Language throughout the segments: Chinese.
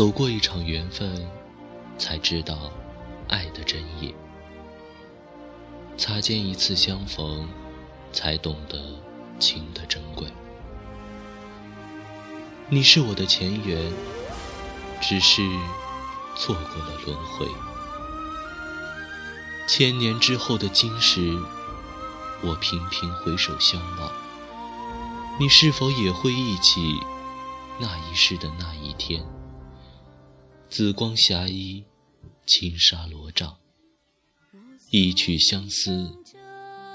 走过一场缘分，才知道爱的真意；擦肩一次相逢，才懂得情的珍贵。你是我的前缘，只是错过了轮回。千年之后的今时，我频频回首相望，你是否也会忆起那一世的那一天？紫光霞衣，轻纱罗帐，一曲相思，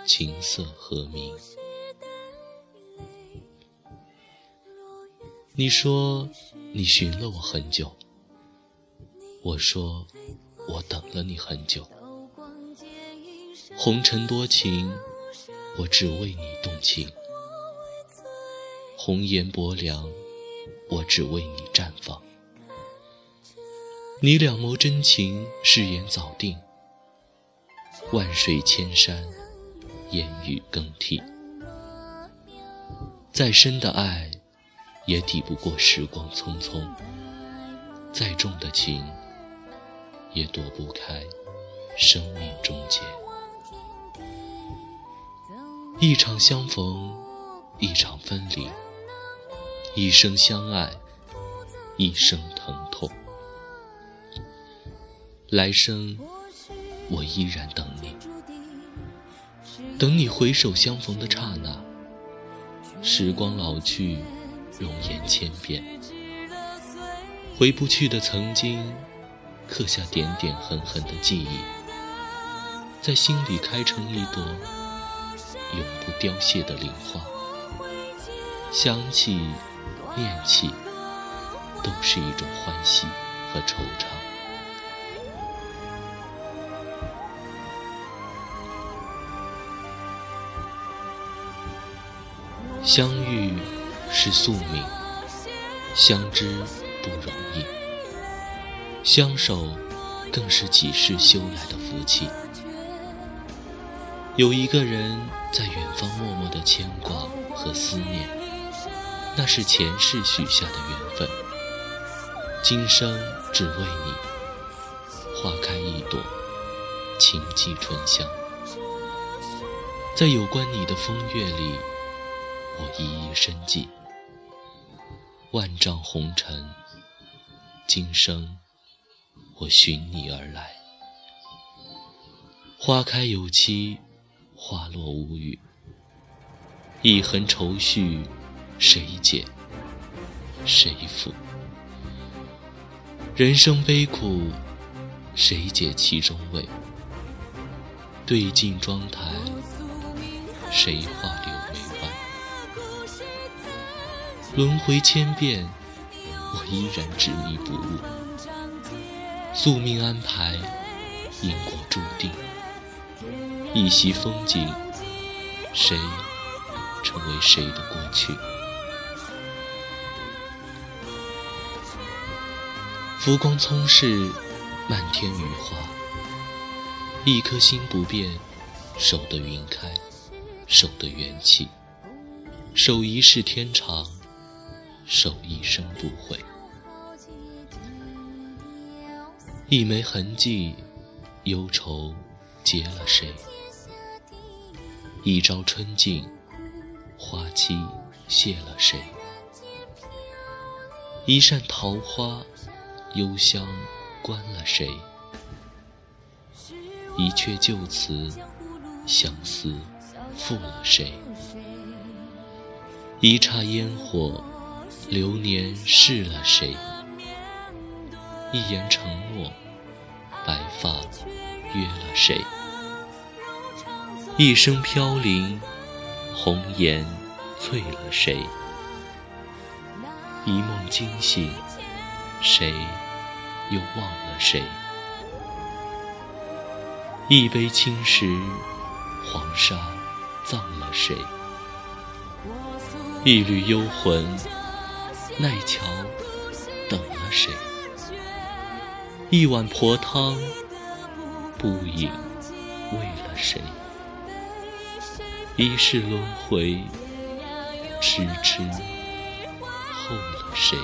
琴瑟和鸣。你说你寻了我很久，我说我等了你很久。红尘多情，我只为你动情；红颜薄凉，我只为你绽放。你两眸真情，誓言早定。万水千山，烟雨更替。再深的爱，也抵不过时光匆匆；再重的情，也躲不开生命终结。一场相逢，一场分离；一生相爱，一生疼痛。来生，我依然等你，等你回首相逢的刹那。时光老去，容颜千变，回不去的曾经，刻下点点痕痕的记忆，在心里开成一朵永不凋谢的灵花。想起，念起，都是一种欢喜和惆怅。相遇是宿命，相知不容易，相守更是几世修来的福气。有一个人在远方默默的牵挂和思念，那是前世许下的缘分。今生只为你，花开一朵，情寄春香。在有关你的风月里。我一一深记，万丈红尘，今生我寻你而来。花开有期，花落无语。一痕愁绪，谁解？谁负？人生悲苦，谁解其中味？对镜妆台，谁画柳轮回千遍，我依然执迷不悟。宿命安排，因果注定。一袭风景，谁成为谁的过去？浮光匆逝，漫天雨花。一颗心不变，守得云开，守得元气，守一世天长。守一生不悔，一枚痕迹，忧愁结了谁？一朝春尽，花期谢了谁？一扇桃花，幽香关了谁？一阙旧词，相思负了谁？一刹烟火。流年逝了谁？一言承诺，白发约了谁？一生飘零，红颜醉了谁？一梦惊醒，谁又忘了谁？一杯青石，黄沙葬了谁？一缕幽魂。奈桥等了谁？一碗婆汤，不饮为了谁？一世轮回，痴痴候了谁？